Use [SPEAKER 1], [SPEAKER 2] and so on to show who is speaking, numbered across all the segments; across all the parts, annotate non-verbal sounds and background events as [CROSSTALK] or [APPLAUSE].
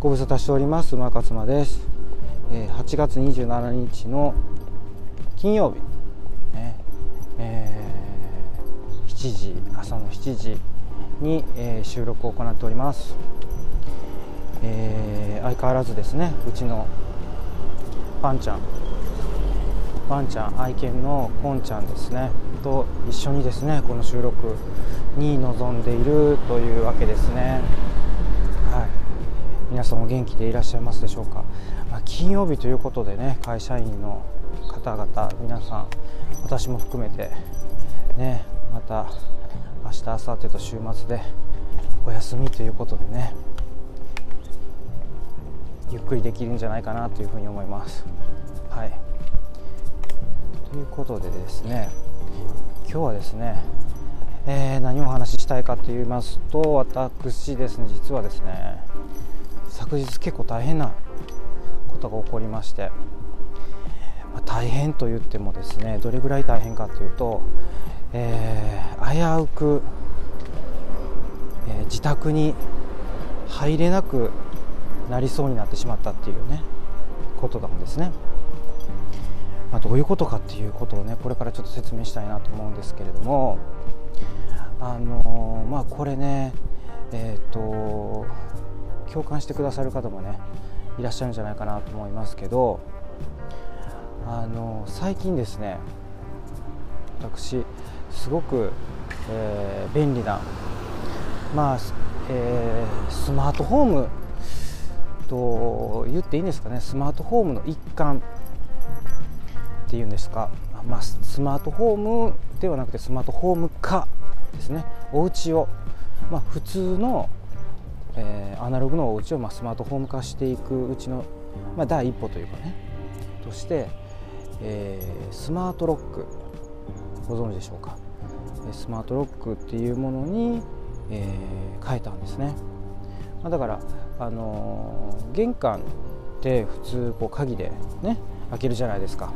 [SPEAKER 1] ご無沙汰しております馬勝間です、えー、8月27日の金曜日、ね。えー、7時朝の7時に、えー、収録を行っております、えー、相変わらずですね。うちのパンちゃん。ワンちゃん愛犬のポンちゃんですね。と一緒にですねこの収録に臨んでいるというわけですね。皆さんお元気でいらっしゃいますでしょうか、まあ、金曜日ということでね会社員の方々皆さん私も含めてねまた明日明後日と週末でお休みということでねゆっくりできるんじゃないかなというふうに思います。はい。ということでですね今日はですね、えー、何をお話ししたいかと言いますと私ですね実はですね昨日結構大変なことが起こりまして、まあ、大変と言ってもですねどれぐらい大変かというと、えー、危うく、えー、自宅に入れなくなりそうになってしまったっていうねことなんですね。まあ、どういうことかっていうことをねこれからちょっと説明したいなと思うんですけれどもあのー、まあこれねえっ、ー、と共感してくださる方もねいらっしゃるんじゃないかなと思いますけどあの最近ですね私すごく、えー、便利なまあ、えー、スマートフォームと言っていいんですかねスマートフォームの一環っていうんですか、まあ、スマートフォームではなくてスマートフォーム化ですね。お家を、まあ、普通のえー、アナログのお家をまあスマートフォーム化していくうちの、まあ、第一歩というかね。として、えー、スマートロックご存知でしょうか？スマートロックっていうものに、えー、変えたんですね、まあ、だから、あのー、玄関って普通こう鍵でね開けるじゃないですか。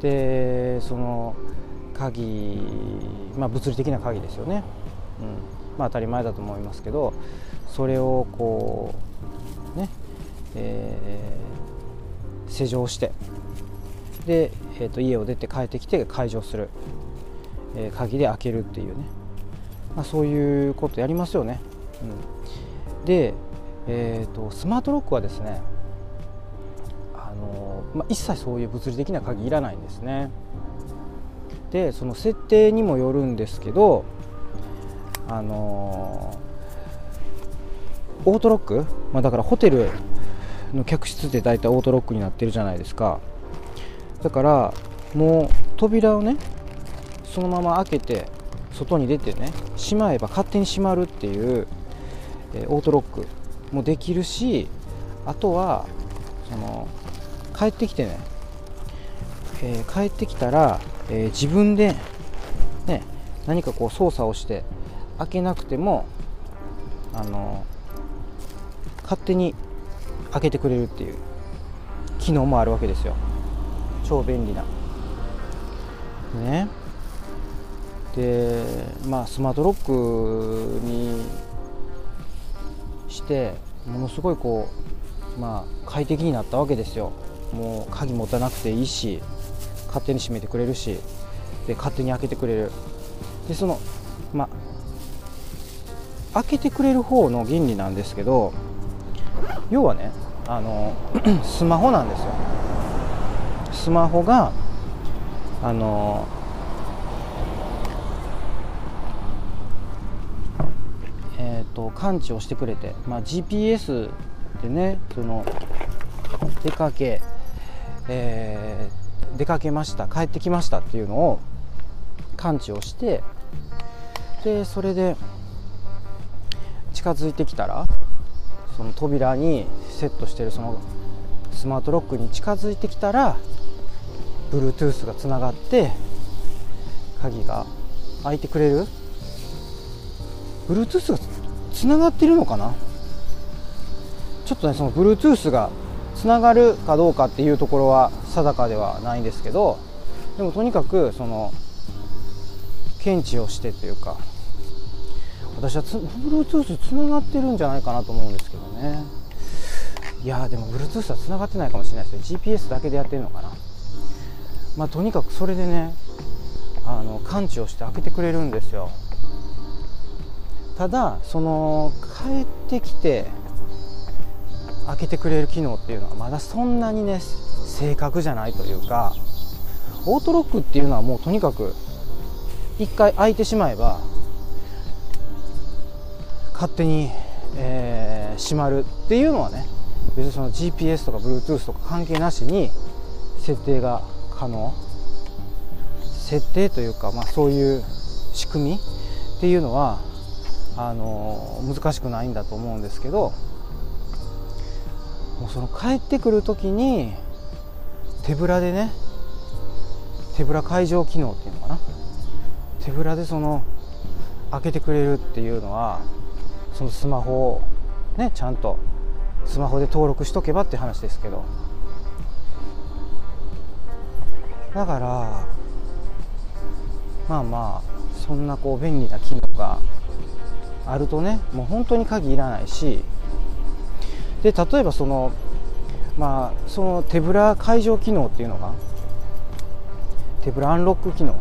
[SPEAKER 1] でその鍵、まあ、物理的な鍵ですよね、うん。まあ、当たり前だと思いますけどそれをこうね、えー、施錠してで、えー、と家を出て帰ってきて解錠する、えー、鍵で開けるっていうね、まあ、そういうことやりますよね、うん、で、えーと、スマートロックはですねあの、まあ、一切そういう物理的な鍵いらないんですね。でその設定にもよるんですけどあのオートロック、まあ、だからホテルの客室って大体オートロックになってるじゃないですか。だからもう扉をねそのまま開けて外に出てねしまえば勝手に閉まるっていう、えー、オートロックもできるしあとはその帰ってきてね、えー、帰ってきたら、えー、自分で、ね、何かこう操作をして開けなくてもあの勝手に開けてくれるっていう機能もあるわけですよ。超便利な。ね。でまあスマートロックにしてものすごいこうまあ快適になったわけですよ。もう鍵持たなくていいし勝手に閉めてくれるしで勝手に開けてくれる。でそのまあ開けてくれる方の原理なんですけど要はねあの [CLEARS THROAT] スマホなんですよ。スマホがあのえっ、ー、と感知をしてくれて、まあ、GPS でねその出かけ、えー、出かけました帰ってきましたっていうのを感知をしてでそれで近づいてきたらその扉にセットしてるそのスマートロックに近づいてきたら Bluetooth がつながって鍵が開いてくれる？Bluetooth がつながってるのかな？ちょっとねその Bluetooth がつながるかどうかっていうところは定かではないんですけどでもとにかくその検知をしてというか私はつ Bluetooth つながってるんじゃないかなと思うんですけど。ね。いやでも Bluetooth は繋がってないかもしれないですよ GPS だけでやってるのかな。まあとにかくそれでねあの感知をして開けてくれるんですよ。ただその帰ってきて開けてくれる機能っていうのはまだそんなにね正確じゃないというかオートロックっていうのはもうとにかく一回開いてしまえば勝手に、えー、閉まるっていうのはね別にその GPS とか Bluetooth とか関係なしに設定が可能。設定というか、まあ、そういう仕組みっていうのはあの難しくないんだと思うんですけどもうその帰ってくる時に手ぶらでね手ぶら解錠機能っていうのかな。手ぶらでその開けてくれるっていうのはそのスマホをねちゃんとスマホで登録しとけばって話ですけど。だからまあまあそんなこう便利な機能があるとねもう本当に鍵いらないし。で例えばそのまあその手ぶら解錠機能っていうのが手ぶらアンロック機能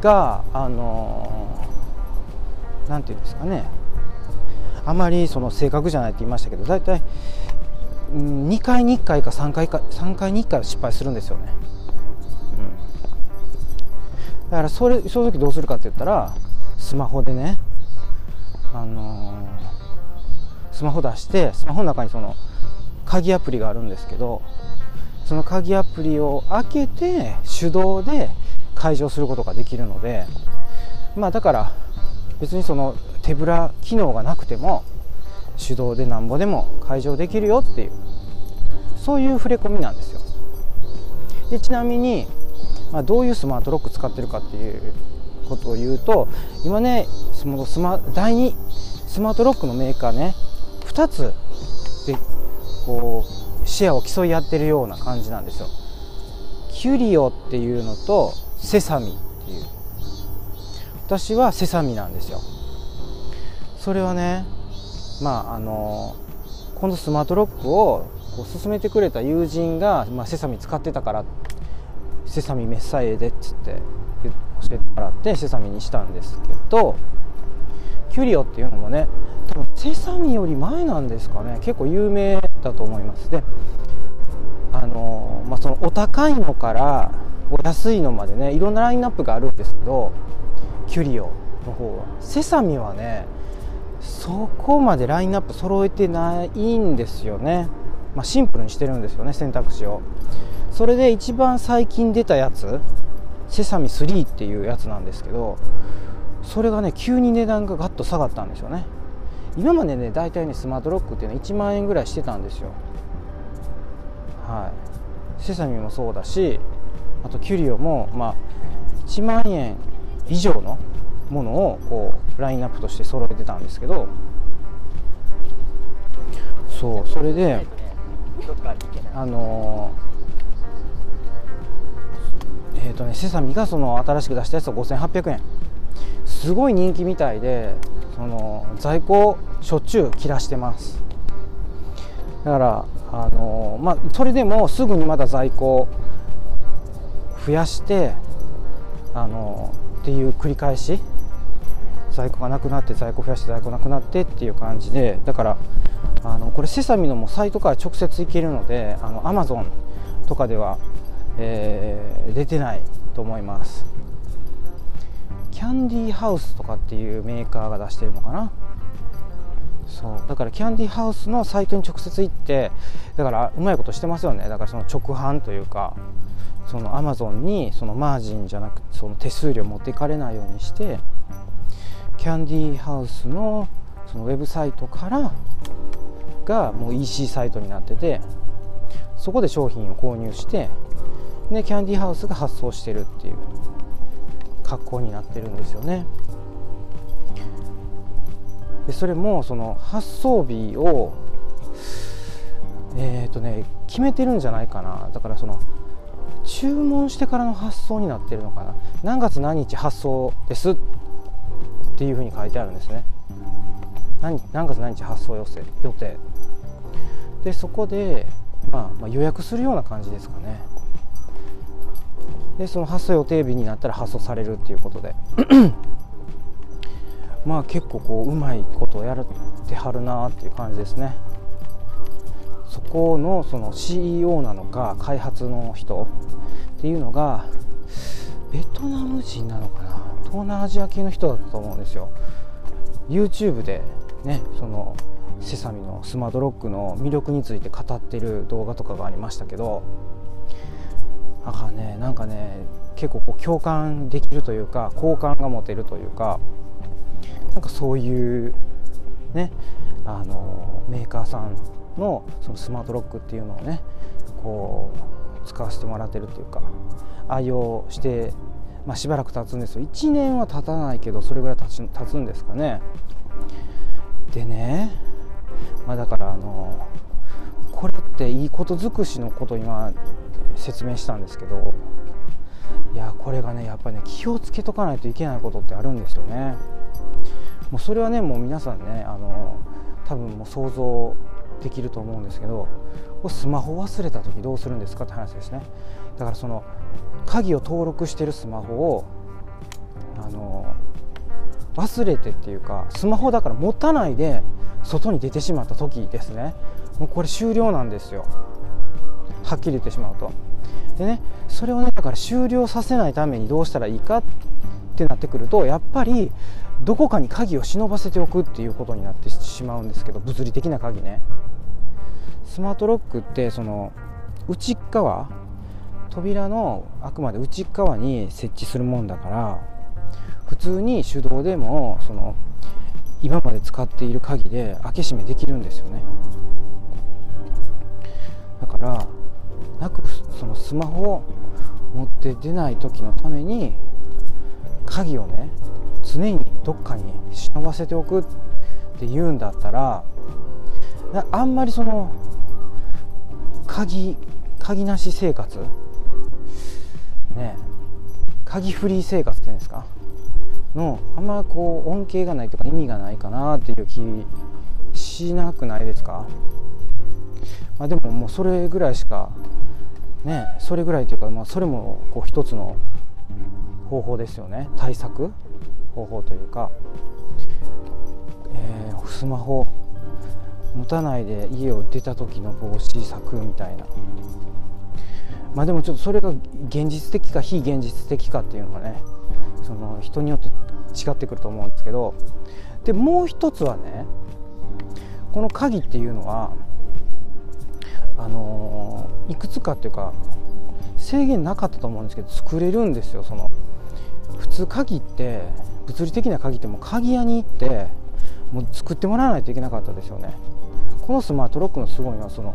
[SPEAKER 1] があの何て言うんですかね。あまりその正確じゃないって言いましたけど大体2回に1回か3回か3回に1回は失敗するんですよね、うん、だからそれその時どうするかって言ったらスマホでねあのー、スマホ出してスマホの中にその鍵アプリがあるんですけどその鍵アプリを開けて手動で解錠することができるのでまあだから別にその手ぶら機能がなくても手動でなんぼでも解錠できるよっていうそういう触れ込みなんですよ。でちなみに、まあ、どういうスマートロック使ってるかっていうことを言うと今ねそのスマ第2スマートロックのメーカーね2つでこうシェアを競い合ってるような感じなんですよ。キュリオっていうのとセサミっていう。私はセサミなんですよ。それはねまああのこのスマートロックをこう勧めてくれた友人が、まあ、セサミ使ってたからセサミメッサイエでっつって教えてもらってセサミにしたんですけどキュリオっていうのもね多分セサミより前なんですかね。結構有名だと思います。であの、まあ、そのお高いのからお安いのまでねいろんなラインナップがあるんですけどキュリオの方は。セサミはねそこまでラインナップ揃えてないんですよね、まあ、シンプルにしてるんですよね選択肢を。それで一番最近出たやつセサミ3っていうやつなんですけどそれがね急に値段がガッと下がったんですよね。今までね大体ねスマートロックっていうのは1万円ぐらいしてたんですよ。はい。セサミもそうだしあとキュリオもまあ1万円以上のものをこうラインナップとして揃えてたんですけどそうそれであのえっ、ー、とねセサミがその新しく出したやつは5800円。すごい人気みたいでその在庫しょっちゅう切らしてます。だからあのまあそれでもすぐにまだ在庫増やしてあのっていう繰り返し在庫がなくなって在庫増やして在庫なくなってっていう感じでだからあのこれセサミのもサイトから直接行けるのであの Amazon とかでは、えー、出てないと思います。キャンディーハウスとかっていうメーカーが出してるのかな？そう。だからキャンディーハウスのサイトに直接行ってだからうまいことしてますよね。だからその直販というかそのアマゾンにそのマージンじゃなくてその手数料持っていかれないようにしてキャンディーハウスのそのウェブサイトからがもう EC サイトになっててそこで商品を購入してでキャンディーハウスが発送してるっていう格好になってるんですよね。でそれもその発送日をえっ、ー、とね決めてるんじゃないかな。だからその注文してからの発送になってるのかな。何月何日発送ですっていうふうに書いてあるんですね。何何月何日発送予定予定。でそこで、まあ、まあ予約するような感じですかね。でその発送予定日になったら発送されるっていうことで。[CLEARS THROAT] まあ結構こううまいことをやってはるなっていう感じですね。そこのその CEO なのか開発の人っていうのがベトナム人なのかな。東南アジア系の人だったと思うんですよ。YouTube でねそのセサミのスマートロックの魅力について語ってる動画とかがありましたけどだかねなんかね結構こう共感できるというか好感が持てるというかなんかそういうねあのメーカーさんのそのスマートロックっていうのをねこう使わせてもらってるっていうか愛用して、まあ、しばらく経つんですよ。1年は経たないけどそれぐらい経つ経つんですかね。でね、まあ、だからあのこれっていいこと尽くしのこと今説明したんですけどいやこれがねやっぱりね気をつけとかないといけないことってあるんですよね。もうそれはねもう皆さんねあの多分もう想像できると思うんですけどスマホ忘れた時どうするんですかって話ですね。だからその鍵を登録してるスマホをあの忘れてっていうかスマホだから持たないで外に出てしまった時ですね。もうこれ終了なんですよ。はっきり言ってしまうと。でねそれをねだから終了させないためにどうしたらいいかってなってくるとやっぱりどこかに鍵を忍ばせておくっていうことになってしまうんですけど物理的な鍵ね。スマートロックってその内側扉のあくまで内側に設置するもんだから普通に手動でもその今まで使っている鍵で開け閉めできるんですよね。だからなくそのスマホを持って出ない時のために鍵をね常にどっかに忍ばせておくって言うんだったらあんまりその鍵鍵なし生活？ね鍵フリー生活っていうんですか？のあんまこう恩恵がないとか意味がないかなっていう気しなくないですか、まあ、でももうそれぐらいしかねそれぐらいというか、まあ、それもこう一つの方法ですよね。対策。方法というか、えー、スマホ持たないで家を出た時の防止策みたいな。まあでもちょっとそれが現実的か非現実的かっていうのがねその人によって違ってくると思うんですけどでもう一つはねこの鍵っていうのはあのいくつかっていうか制限なかったと思うんですけど作れるんですよその。普通鍵って物理的な鍵ってもう鍵屋に行ってもう作ってもらわないといけなかったですよね。このスマートロックのすごいのはその、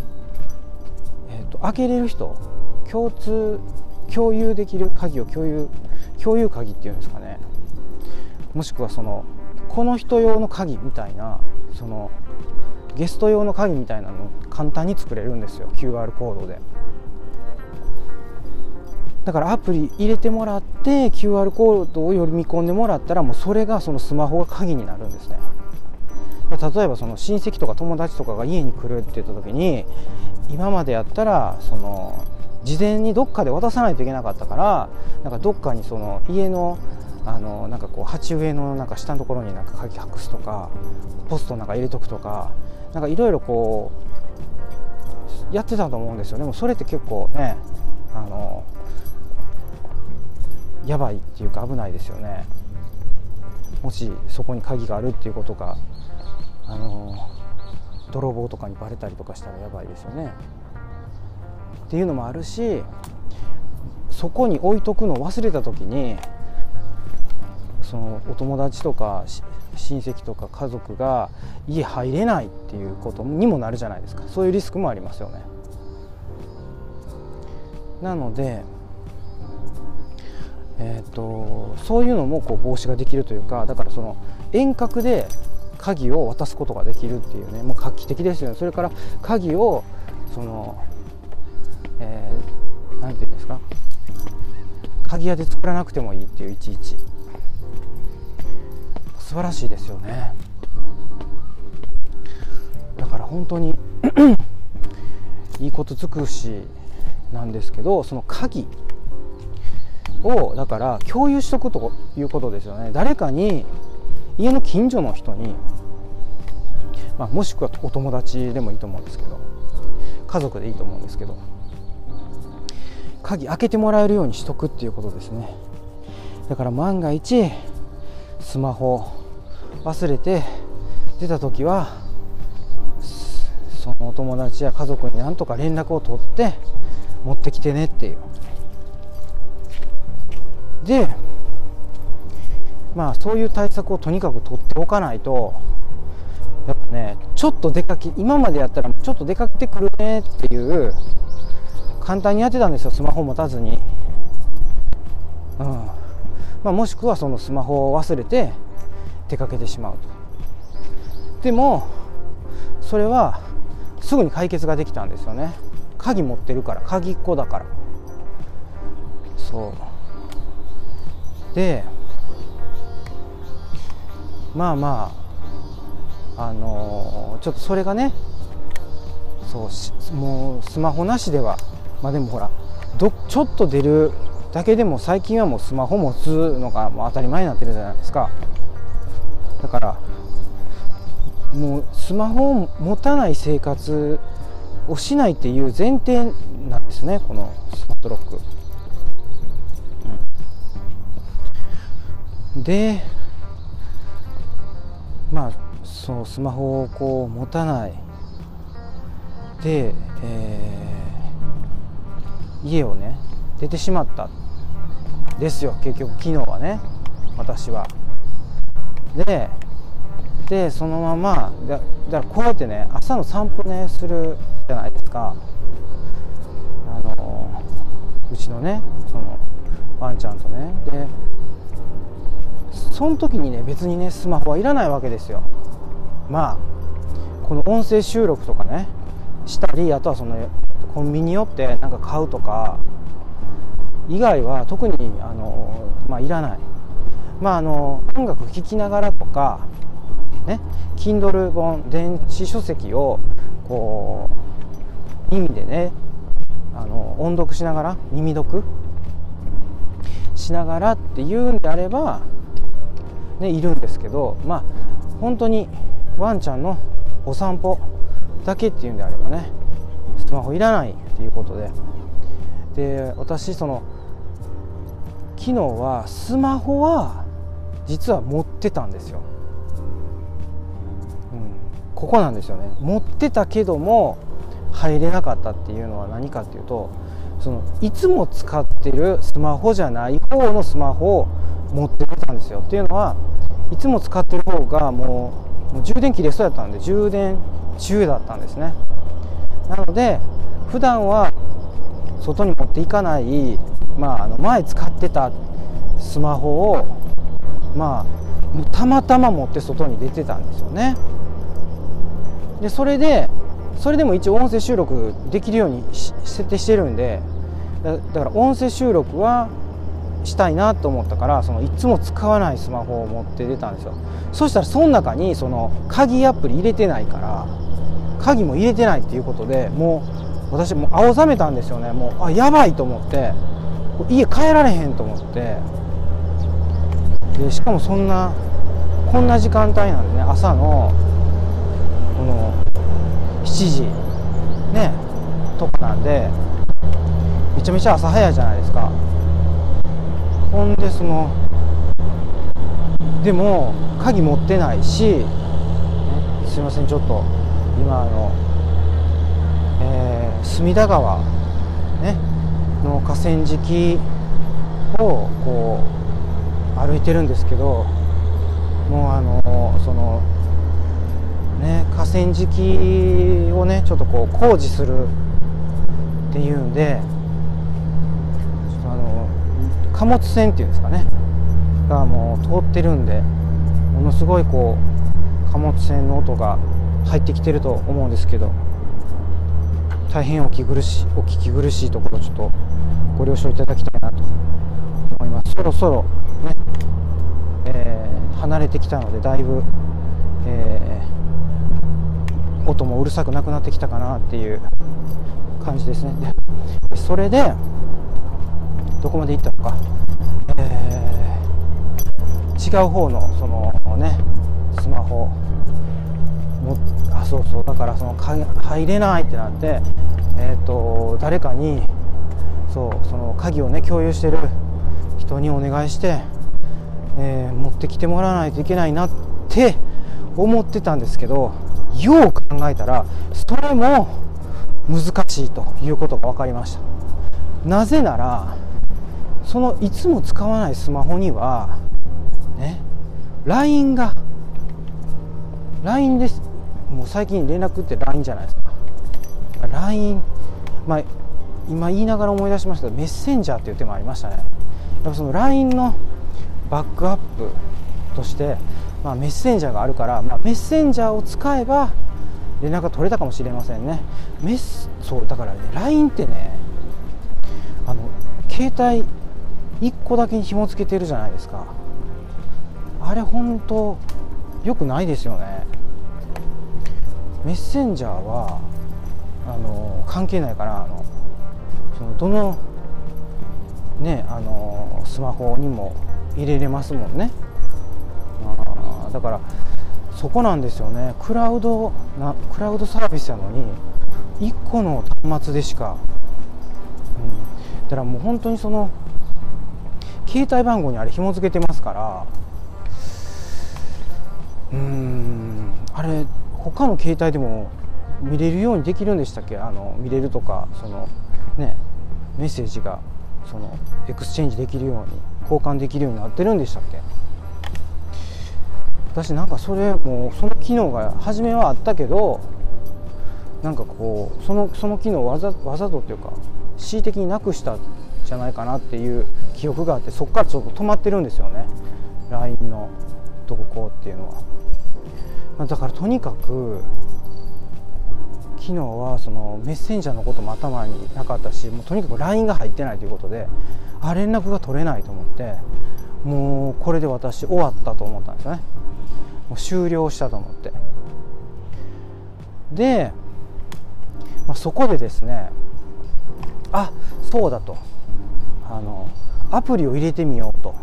[SPEAKER 1] えーと、開けれる人共通共有できる鍵を共有共有鍵っていうんですかね。もしくはそのこの人用の鍵みたいなそのゲスト用の鍵みたいなの簡単に作れるんですよ。QR コードで。だからアプリ入れてもらって QR コードを読み込んでもらったらもうそれがそのスマホが鍵になるんですね。例えばその親戚とか友達とかが家に来るって言った時に今までやったらその事前にどっかで渡さないといけなかったからなんかどっかにその家のあのなんかこう鉢植えのなんか下のところになんか鍵隠すとかポストなんか入れとくとかなんかいろいろこうやってたと思うんですよでもそれって結構ねあのやばいっていうか危ないですよねもしそこに鍵があるっていうことがあの泥棒とかにバレたりとかしたらやばいですよね。っていうのもあるしそこに置いとくのを忘れた時にそのお友達とか親戚とか家族が家入れないっていうことにもなるじゃないですかそういうリスクもありますよね。なので、えーと、そういうのもこう防止ができるというかだからその遠隔で鍵を渡すことができるっていうねもう画期的ですよね。それから鍵をその何、えー、て言うんですか鍵屋で作らなくてもいいっていういちいち。素晴らしいですよね。だから本当に [CLEARS THROAT] いいこと尽くしなんですけどその鍵。をだから共有しとくということですよね。誰かに家の近所の人に、まあ、もしくはお友達でもいいと思うんですけど家族でいいと思うんですけど鍵開けてもらえるようにしとくっていうことですね。だから万が一スマホ忘れて出た時はそのお友達や家族になんとか連絡を取って持ってきてねっていう。でまあそういう対策をとにかく取っておかないとやっぱねちょっと出かけ今までやったらちょっと出かけてくるねっていう簡単にやってたんですよスマホ持たずに、うん。まあ、もしくはそのスマホを忘れて出かけてしまうと。でもそれはすぐに解決ができたんですよね。鍵持ってるから鍵っ子だから。そう。でまあまああのー、ちょっとそれがねそうもうスマホなしではまあでもほらどちょっと出るだけでも最近はもうスマホ持つのがもう当たり前になってるじゃないですか。だからもうスマホを持たない生活をしないっていう前提なんですねこのスマートロック、でまあそのスマホをこう持たない。で、えー、家をね出てしまった。ですよ結局昨日はね私は。ででそのままだだからこうやってね朝の散歩ねするじゃないですか。あのうちのねそのワンちゃんとね。でその時にね別にねスマホはいらないわけですよ。まあこの音声収録とかねしたりあとはそのコンビニ寄ってなんか買うとか以外は特にあの、まあ、いらない。まああの音楽聴きながらとかね Kindle 本電子書籍をこう耳でねあの音読しながら耳読しながらっていうんであれば、ね、いるんですけどまあ本当にワンちゃんのお散歩だけっていうんであればねスマホいらないっていうことでで私その昨日はスマホは実は持ってたんですよ。うんここなんですよね。持ってたけども入れなかったっていうのは何かっていうとそのいつも使ってるスマホじゃない方のスマホを持ってきたんですよ。っていうのはいつも使ってる方がもうもう充電切れそうやったんで充電中だったんですね。なので普段は外に持っていかない、まあ、あの前使ってたスマホをまあたまたま持って外に出てたんですよね。でそれでそれでも一応音声収録できるように設定してるんでだから音声収録はしたいなと思ったからそのいつも使わないスマホを持って出たんですよ。そしたらその中にその鍵アプリ入れてないから鍵も入れてないっていうことでもう私もう青ざめたんですよね。もうあやばいと思って家帰られへんと思って。でしかもそんなこんな時間帯なんでね朝のこの7時ねとかなんでめちゃめちゃ朝早いじゃないですか。ほんでそのでも鍵持ってないし、ね、すいませんちょっと今あの、えー、隅田川ねの河川敷をこう歩いてるんですけどもうあのそのね、河川敷をねちょっとこう工事するっていうんで貨物船っていうんですかね。がもう通ってるんでものすごいこう貨物船の音が入ってきてると思うんですけど大変お聞き苦しいお聞き苦しいところちょっとご了承いただきたいなと思います。そろそろね、えー、離れてきたのでだいぶ、えー音もうるさくなくなってきたかなっていう感じですね。でそれでどこまで行ったのか、えー、違う方のそのねスマホ。もあそうそう。だからその入れないってなってえっ、ー、と誰かにそうその鍵をね共有してる人にお願いして、えー、持ってきてもらわないといけないなって思ってたんですけどよう考えたらそれも難しいということが分かりました。なぜならそのいつも使わないスマホにはね LINE が LINE です。もう最近連絡って LINE じゃないですか。LINE まあ今言いながら思い出しましたメッセンジャーっていう手もありましたね。やっぱその LINE のバックアップとして、まあ、メッセンジャーがあるから、まあ、メッセンジャーを使えば連絡が取れたかもしれませんね。メスそうだからね LINE ってねあの携帯1個だけに紐付けてるじゃないですか。あれ本当よくないですよね。メッセンジャーはあの関係ないからあのそのどのねあのスマホにも入れれますもんね。あだからそこなんですよね。クラウドなクラウドサービスやのに1個の端末でしか、うん、だからもう本当にその携帯番号にあれ紐付けてますからうんあれ他の携帯でも見れるようにできるんでしたっけ？あの見れるとかそのねメッセージがそのエクスチェンジできるように交換できるようになってるんでしたっけ？私なんかそれもうその機能が初めはあったけどなんかこうそのその機能をわざわざとっていうか恣意的になくしたじゃないかなっていう記憶があってそこからちょっと止まってるんですよね。LINE の投稿っていうのは。だからとにかく昨日はそのメッセンジャーのことも頭になかったしもうとにかく LINE が入ってないということであ連絡が取れないと思ってもうこれで私終わったと思ったんですよね。もう終了したと思って。で、まあ、そこでですねあそうだと。あのアプリを入れてみようと。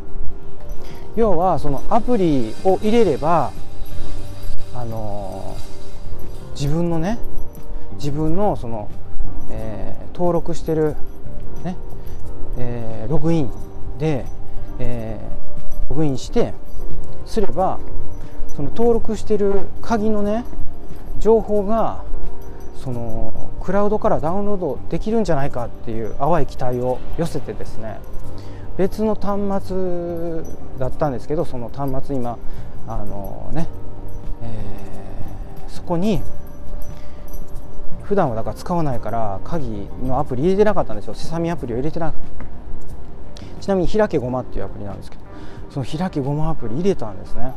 [SPEAKER 1] 要はそのアプリを入れればあの自分のね自分のその、えー、登録してる、ねえー、ログインで、えー、ログインしてすればその登録してる鍵のね情報がそのクラウドからダウンロードできるんじゃないかっていう淡い期待を寄せてですね別の端末だったんですけどその端末今あのね、えー、そこに普段はだから使わないから鍵のアプリ入れてなかったんですよ。セサミアプリを入れてなちなみに開けごまっていうアプリなんですけどその開けごまアプリ入れたんですね。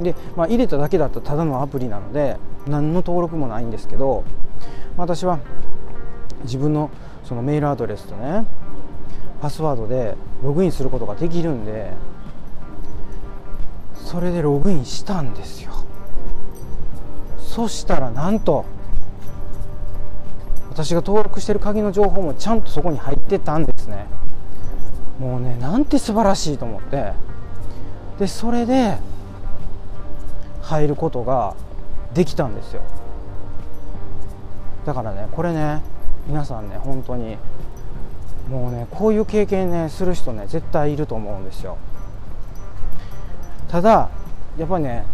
[SPEAKER 1] で、まあ、入れただけだったらただのアプリなので何の登録もないんですけど私は自分のそのメールアドレスとねパスワードでログインすることができるんでそれでログインしたんですよ。そしたらなんと私が登録してる鍵の情報もちゃんとそこに入ってたんですね。もうねなんて素晴らしいと思って。でそれで入ることができたんですよ。だからねこれね皆さんね本当にもうねこういう経験ねする人ね絶対いると思うんですよ。ただやっぱりね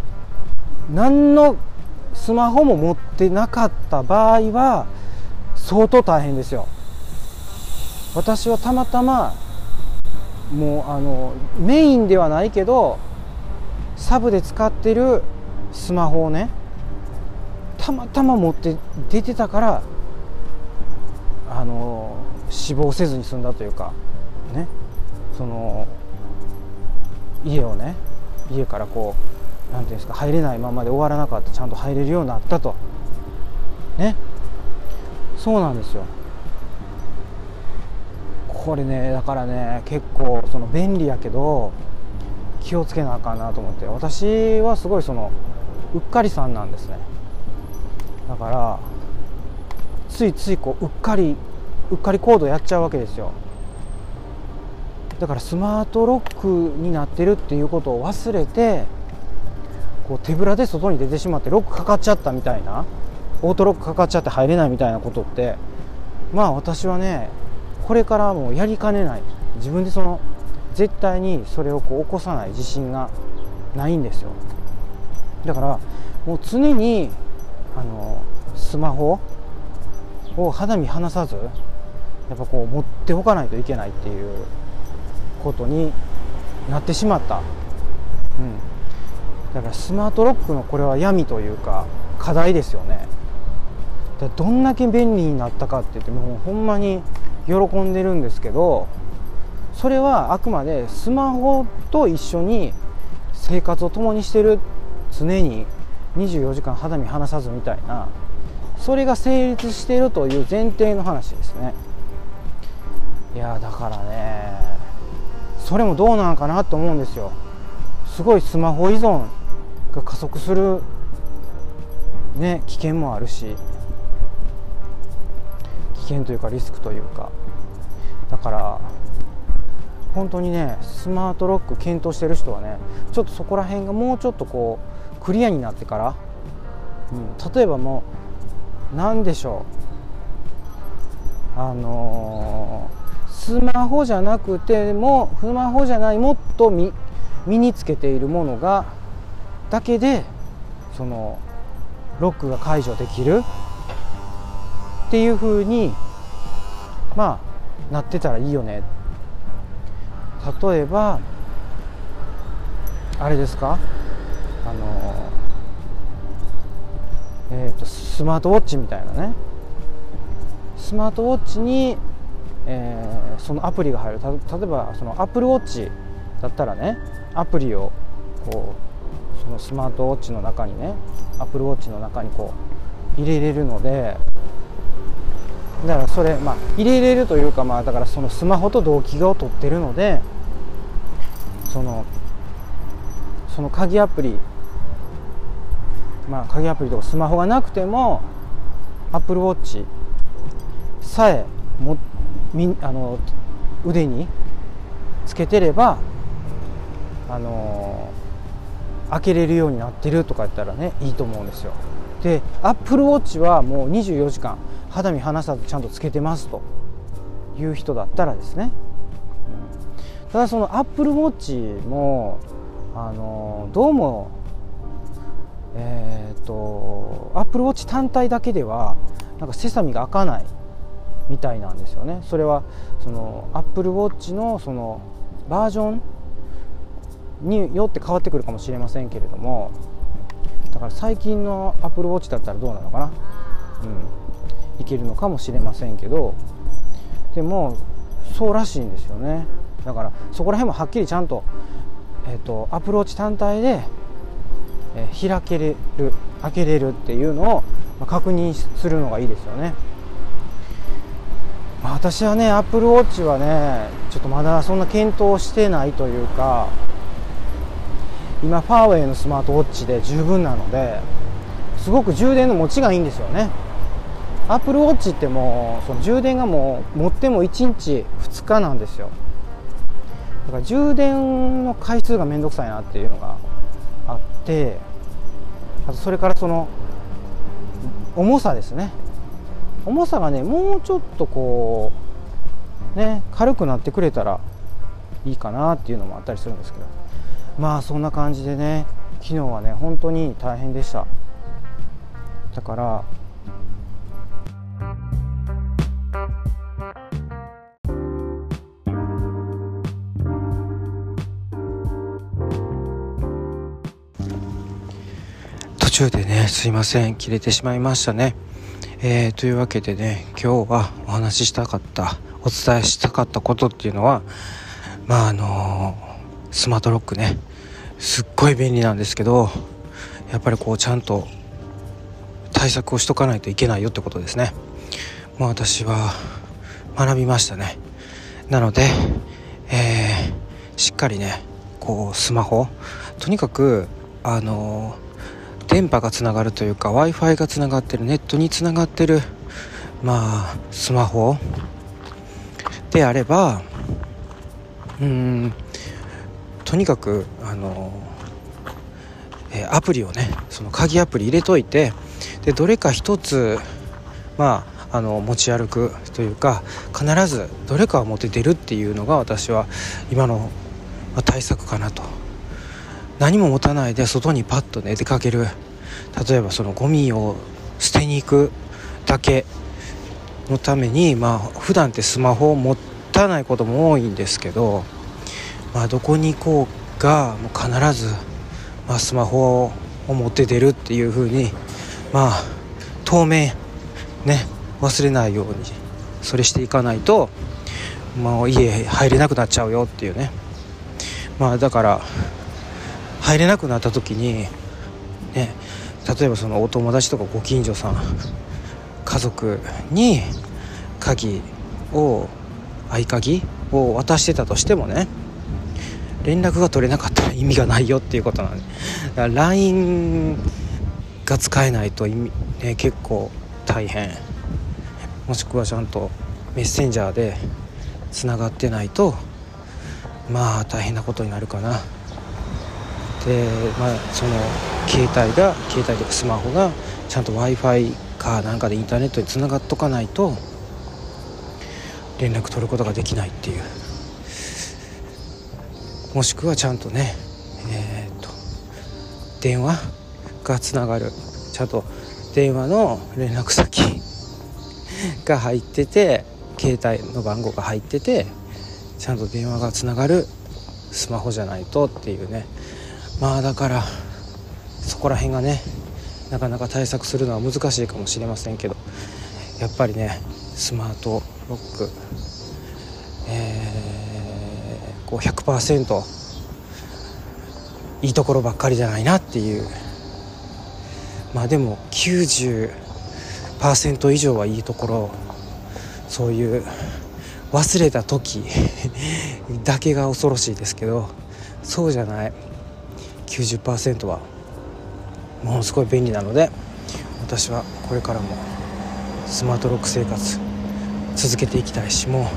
[SPEAKER 1] 何のスマホも持ってなかった場合は相当大変ですよ。私はたまたまもうあのメインではないけどサブで使ってるスマホをねたまたま持って出てたからあの死亡せずに済んだというかね。その家をね家からこう何ていうんですか入れないままで終わらなかったちゃんと入れるようになったと。ね。そうなんですよ。これねだからね結構その便利やけど気をつけなあかんなと思って。私はすごいそのうっかりさんなんですね。だからついついこううっかりうっかりコードやっちゃうわけですよ。だからスマートロックになってるっていうことを忘れてこう手ぶらで外に出てしまってロックかかっちゃったみたいなオートロックかかっちゃって入れないみたいなことってまあ私はねこれからもやりかねない。自分でその絶対にそれをこう起こさない自信がないんですよ。だからもう常にあのスマホを肌身離さずやっぱこう持っておかないといけないっていうことになってしまった、うん、だからスマートロックのこれは闇というか課題ですよね。どんだけ便利になったかって言ってもうほんまに喜んでるんですけどそれはあくまでスマホと一緒に生活を共にしてる常に24時間肌身離さずみたいなそれが成立しているという前提の話ですね。いやだからねそれもどうなのかなと思うんですよ。すごいスマホ依存が加速するね危険もあるし危険というかリスクというか。だから本当にねスマートロック検討してる人はねちょっとそこら辺がもうちょっとこうクリアになってから、うん、例えばもう何でしょう。あのー、スマホじゃなくてもスマホじゃないもっと身につけているものがだけでそのロックが解除できる。っていうふうにまあなってたらいいよね。例えばあれですか？あのえーと、スマートウォッチみたいなね。スマートウォッチに、えー、そのアプリが入る。例えばそのアップルウォッチだったらねアプリをこうそのスマートウォッチの中にねアップルウォッチの中にこう入れれるのでだからそれ、まあ、入れれるというか、まあ、だからそのスマホと同期を取ってるのでそのその鍵アプリまあ鍵アプリとかスマホがなくても Apple Watch さえもみあの腕につけてればあの開けれるようになってるとか言ったらねいいと思うんですよ。で Apple Watch はもう24時間肌身離さずちゃんとつけてますと。いう人だったらですね、ただそのアップルウォッチもあのどうもえ、ー、とアップルウォッチ単体だけではなんかセサミが開かないみたいなんですよね。それはそのアップルウォッチのそのバージョンによって変わってくるかもしれませんけれどもだから最近のアップルウォッチだったらどうなのかな、うん、いけるのかもしれませんけどでもそうらしいんですよね。だからそこら辺もはっきりちゃんと,、えーと、アプローチ単体で、えー、開けれる開けれるっていうのを、ま、確認するのがいいですよね、まあ、私はねアップルウォッチはねちょっとまだそんな検討してないというか今ファーウェイのスマートウォッチで十分なのですごく充電の持ちがいいんですよね。アップルウォッチってもうその充電がもう持っても1日2日なんですよ。だから充電の回数が面倒くさいなっていうのがってあとそれからその重さですね。重さがねもうちょっとこうね軽くなってくれたらいいかなっていうのもあったりするんですけど。まあそんな感じでね昨日はね本当に大変でした。だから中でねすいません。切れてしまいましたね、えー、というわけでね今日はお話ししたかったお伝えしたかったことっていうのはまああのー、スマートロックねすっごい便利なんですけどやっぱりこうちゃんと対策をしとかないといけないよってことですね。まあ私は学びましたね。なので、えー、しっかりねこうスマホとにかくあの電波がつながるというか w i f i がつながってるネットにつながってるまあスマホ。であればうんとにかくあの、えアプリをねその鍵アプリ入れといてでどれか一つまああの持ち歩くというか必ずどれかを持って出るっていうのが私は今の対策かなと。何も持たないで外にパッとね出かける。例えばそのゴミを捨てに行くだけのためにまあ普段ってスマホを持たないことも多いんですけど、まあ、どこに行こうがもう必ず、まあ、スマホを持って出るっていう風にまあ当面ね忘れないようにそれしていかないと、まあ、家入れなくなっちゃうよっていうね。まあだから入れなくなった時にね例えばそのお友達とかご近所さん家族に鍵を合鍵を渡してたとしてもね連絡が取れなかったら意味がないよっていうことなんでだから LINE が使えないと意味、ね、結構大変。もしくはちゃんとメッセンジャーでつながってないとまあ大変なことになるかな。でまあその携帯が携帯とかスマホがちゃんと w i f i かなんかでインターネットにつながっとかないと連絡取ることができないっていう。もしくはちゃんとねえー、っと電話がつながる。ちゃんと電話の連絡先 [LAUGHS] が入ってて携帯の番号が入っててちゃんと電話がつながるスマホじゃないとっていうね。まあだからそこら辺がねなかなか対策するのは難しいかもしれませんけどやっぱりねスマートロック、えー、こう100%いいところばっかりじゃないなっていう。まあでも90%以上はいいところそういう忘れた時 [LAUGHS] だけが恐ろしいですけどそうじゃない。90%はものすごい便利なので私はこれからもスマートロック生活続けていきたいしも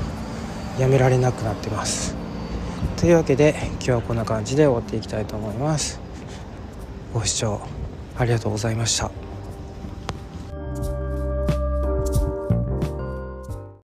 [SPEAKER 1] うやめられなくなってます。というわけで今日はこんな感じで終わっていきたいと思います。ご視聴ありがとうございました。